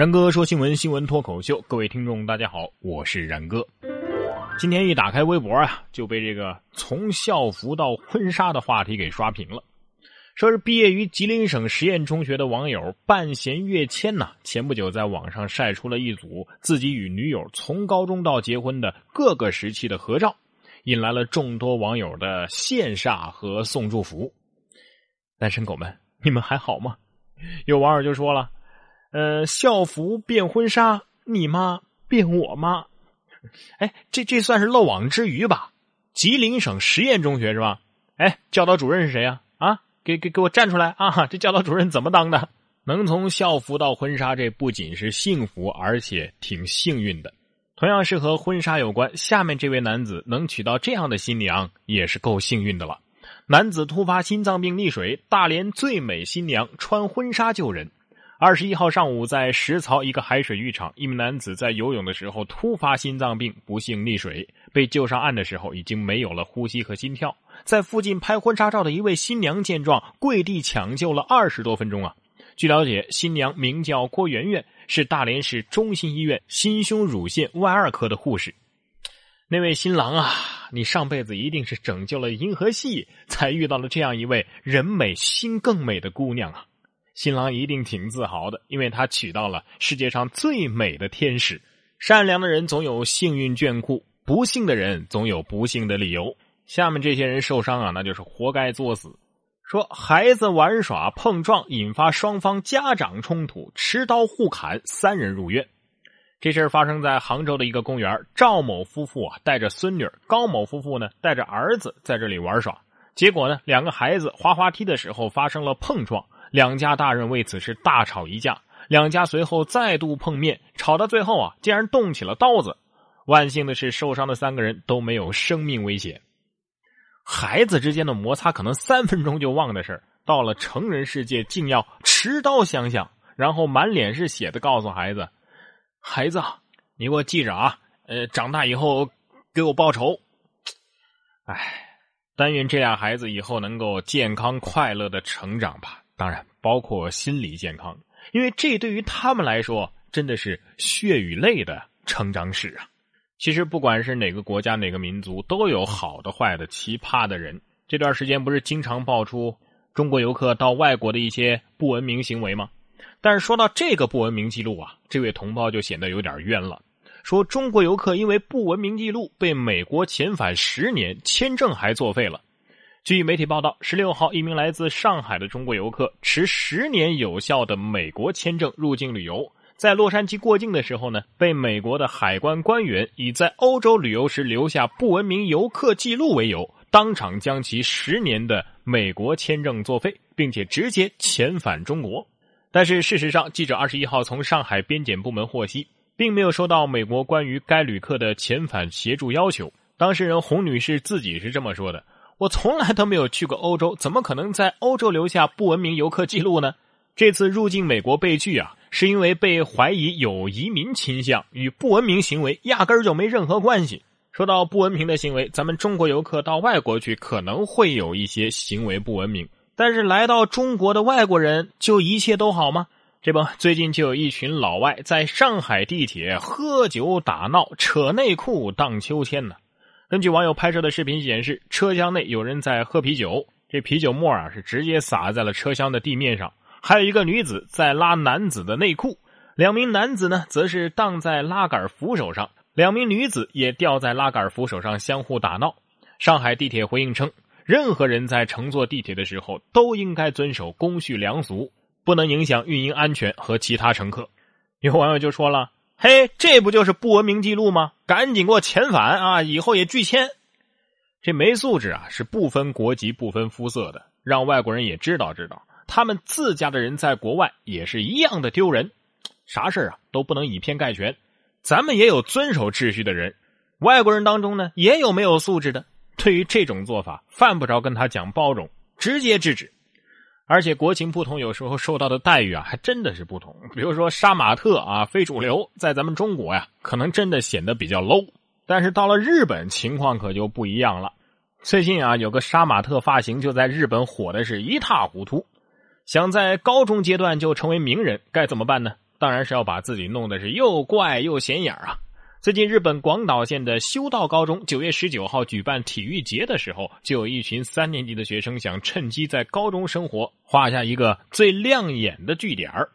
然哥说新闻，新闻脱口秀，各位听众大家好，我是然哥。今天一打开微博啊，就被这个从校服到婚纱的话题给刷屏了。说是毕业于吉林省实验中学的网友半弦月千呐，前不久在网上晒出了一组自己与女友从高中到结婚的各个时期的合照，引来了众多网友的羡煞和送祝福。单身狗们，你们还好吗？有网友就说了。呃，校服变婚纱，你妈变我妈，哎，这这算是漏网之鱼吧？吉林省实验中学是吧？哎，教导主任是谁呀？啊，给给给我站出来啊！这教导主任怎么当的？能从校服到婚纱，这不仅是幸福，而且挺幸运的。同样是和婚纱有关，下面这位男子能娶到这样的新娘，也是够幸运的了。男子突发心脏病溺水，大连最美新娘穿婚纱救人。二十一号上午，在石槽一个海水浴场，一名男子在游泳的时候突发心脏病，不幸溺水。被救上岸的时候，已经没有了呼吸和心跳。在附近拍婚纱照的一位新娘见状，跪地抢救了二十多分钟啊！据了解，新娘名叫郭媛媛，是大连市中心医院心胸乳腺外二科的护士。那位新郎啊，你上辈子一定是拯救了银河系，才遇到了这样一位人美心更美的姑娘啊！新郎一定挺自豪的，因为他娶到了世界上最美的天使。善良的人总有幸运眷顾，不幸的人总有不幸的理由。下面这些人受伤啊，那就是活该作死。说孩子玩耍碰撞，引发双方家长冲突，持刀互砍，三人入院。这事儿发生在杭州的一个公园，赵某夫妇啊带着孙女，高某夫妇呢带着儿子在这里玩耍。结果呢，两个孩子滑滑梯的时候发生了碰撞。两家大人为此事大吵一架，两家随后再度碰面，吵到最后啊，竟然动起了刀子。万幸的是，受伤的三个人都没有生命危险。孩子之间的摩擦可能三分钟就忘的事到了成人世界竟要持刀相向，然后满脸是血的告诉孩子：“孩子，你给我记着啊，呃，长大以后给我报仇。”哎，但愿这俩孩子以后能够健康快乐的成长吧。当然，包括心理健康，因为这对于他们来说真的是血与泪的成长史啊。其实，不管是哪个国家、哪个民族，都有好的、坏的、奇葩的人。这段时间不是经常爆出中国游客到外国的一些不文明行为吗？但是说到这个不文明记录啊，这位同胞就显得有点冤了。说中国游客因为不文明记录被美国遣返十年，签证还作废了。据媒体报道，十六号，一名来自上海的中国游客持十年有效的美国签证入境旅游，在洛杉矶过境的时候呢，被美国的海关官员以在欧洲旅游时留下不文明游客记录为由，当场将其十年的美国签证作废，并且直接遣返中国。但是事实上，记者二十一号从上海边检部门获悉，并没有收到美国关于该旅客的遣返协助要求。当事人洪女士自己是这么说的。我从来都没有去过欧洲，怎么可能在欧洲留下不文明游客记录呢？这次入境美国被拒啊，是因为被怀疑有移民倾向，与不文明行为压根儿就没任何关系。说到不文明的行为，咱们中国游客到外国去可能会有一些行为不文明，但是来到中国的外国人就一切都好吗？这不，最近就有一群老外在上海地铁喝酒打闹，扯内裤荡秋千呢。根据网友拍摄的视频显示，车厢内有人在喝啤酒，这啤酒沫啊是直接洒在了车厢的地面上。还有一个女子在拉男子的内裤，两名男子呢则是荡在拉杆扶手上，两名女子也吊在拉杆扶手上相互打闹。上海地铁回应称，任何人在乘坐地铁的时候都应该遵守公序良俗，不能影响运营安全和其他乘客。有网友就说了。嘿，这不就是不文明记录吗？赶紧给我遣返啊！以后也拒签。这没素质啊，是不分国籍、不分肤色的，让外国人也知道知道，他们自家的人在国外也是一样的丢人。啥事啊都不能以偏概全，咱们也有遵守秩序的人，外国人当中呢也有没有素质的。对于这种做法，犯不着跟他讲包容，直接制止。而且国情不同，有时候受到的待遇啊，还真的是不同。比如说杀马特啊，非主流，在咱们中国呀，可能真的显得比较 low。但是到了日本，情况可就不一样了。最近啊，有个杀马特发型就在日本火的是一塌糊涂。想在高中阶段就成为名人，该怎么办呢？当然是要把自己弄得是又怪又显眼啊。最近，日本广岛县的修道高中九月十九号举办体育节的时候，就有一群三年级的学生想趁机在高中生活画下一个最亮眼的句点儿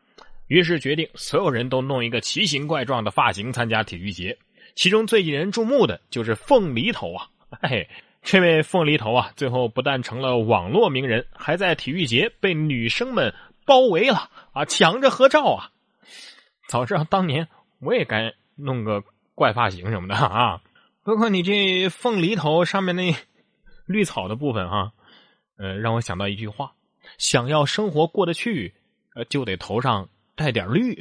于是决定所有人都弄一个奇形怪状的发型参加体育节。其中最引人注目的就是凤梨头啊！嘿，这位凤梨头啊，最后不但成了网络名人，还在体育节被女生们包围了啊，抢着合照啊！早知道当年我也该弄个。怪发型什么的啊，包括你这凤梨头上面那 绿草的部分哈，呃，让我想到一句话：想要生活过得去，呃，就得头上带点绿。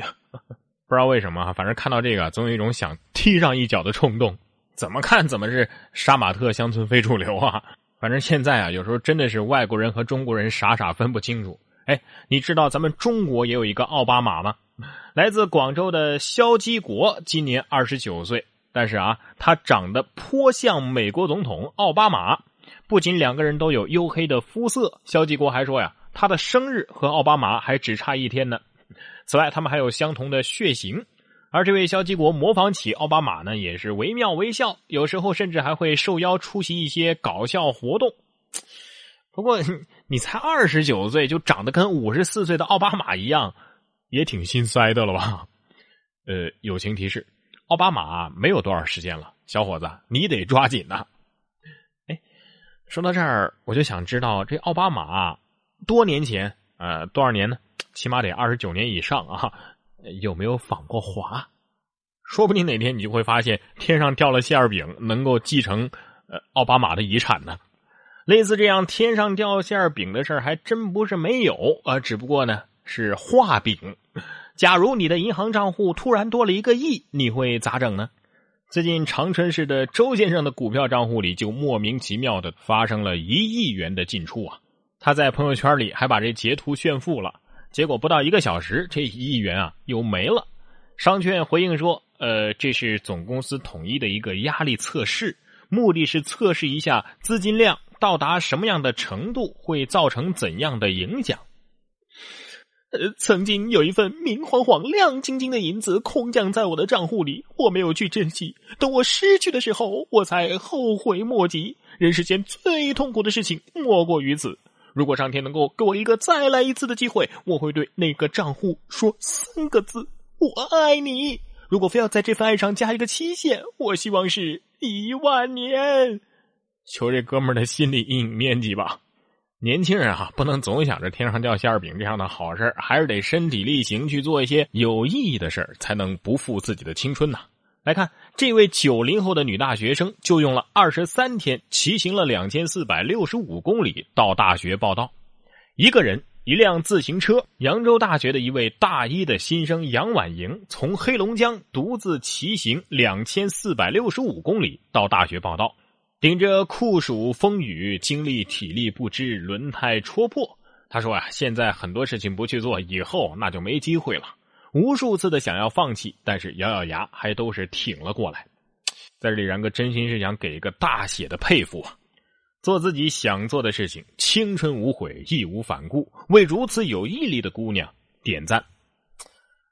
不知道为什么，反正看到这个，总有一种想踢上一脚的冲动。怎么看怎么是杀马特乡村非主流啊！反正现在啊，有时候真的是外国人和中国人傻傻分不清楚。哎，你知道咱们中国也有一个奥巴马吗？来自广州的肖基国今年二十九岁，但是啊，他长得颇像美国总统奥巴马。不仅两个人都有黝黑的肤色，肖基国还说呀，他的生日和奥巴马还只差一天呢。此外，他们还有相同的血型。而这位肖基国模仿起奥巴马呢，也是惟妙惟肖，有时候甚至还会受邀出席一些搞笑活动。不过，你才二十九岁就长得跟五十四岁的奥巴马一样。也挺心塞的了吧？呃，友情提示：奥巴马没有多少时间了，小伙子，你得抓紧呐！哎，说到这儿，我就想知道这奥巴马多年前，呃，多少年呢？起码得二十九年以上啊！有没有访过华？说不定哪天你就会发现天上掉了馅儿饼，能够继承呃奥巴马的遗产呢。类似这样天上掉馅儿饼的事儿，还真不是没有啊，只不过呢是画饼。假如你的银行账户突然多了一个亿，你会咋整呢？最近长春市的周先生的股票账户里就莫名其妙的发生了一亿元的进出啊！他在朋友圈里还把这截图炫富了，结果不到一个小时，这一亿元啊又没了。商券回应说：“呃，这是总公司统一的一个压力测试，目的是测试一下资金量到达什么样的程度会造成怎样的影响。”呃，曾经有一份明晃晃、亮晶晶的银子空降在我的账户里，我没有去珍惜。等我失去的时候，我才后悔莫及。人世间最痛苦的事情莫过于此。如果上天能够给我一个再来一次的机会，我会对那个账户说三个字：“我爱你。”如果非要在这份爱上加一个期限，我希望是一万年。求这哥们儿的心理阴影面积吧。年轻人啊，不能总想着天上掉馅儿饼这样的好事还是得身体力行去做一些有意义的事，才能不负自己的青春呐。来看这位九零后的女大学生，就用了二十三天，骑行了两千四百六十五公里到大学报道。一个人，一辆自行车。扬州大学的一位大一的新生杨婉莹，从黑龙江独自骑行两千四百六十五公里到大学报道。顶着酷暑风雨，经历体力不支、轮胎戳破。他说：“啊，现在很多事情不去做，以后那就没机会了。无数次的想要放弃，但是咬咬牙，还都是挺了过来。在这里，然哥真心是想给一个大写的佩服啊！做自己想做的事情，青春无悔，义无反顾，为如此有毅力的姑娘点赞。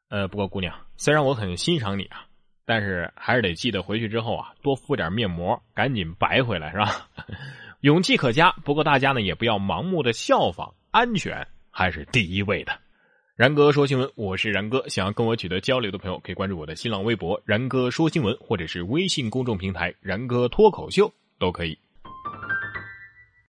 呃，不过姑娘，虽然我很欣赏你啊。”但是还是得记得回去之后啊，多敷点面膜，赶紧白回来是吧？勇气可嘉，不过大家呢也不要盲目的效仿，安全还是第一位的。然哥说新闻，我是然哥，想要跟我取得交流的朋友，可以关注我的新浪微博“然哥说新闻”或者是微信公众平台“然哥脱口秀”都可以。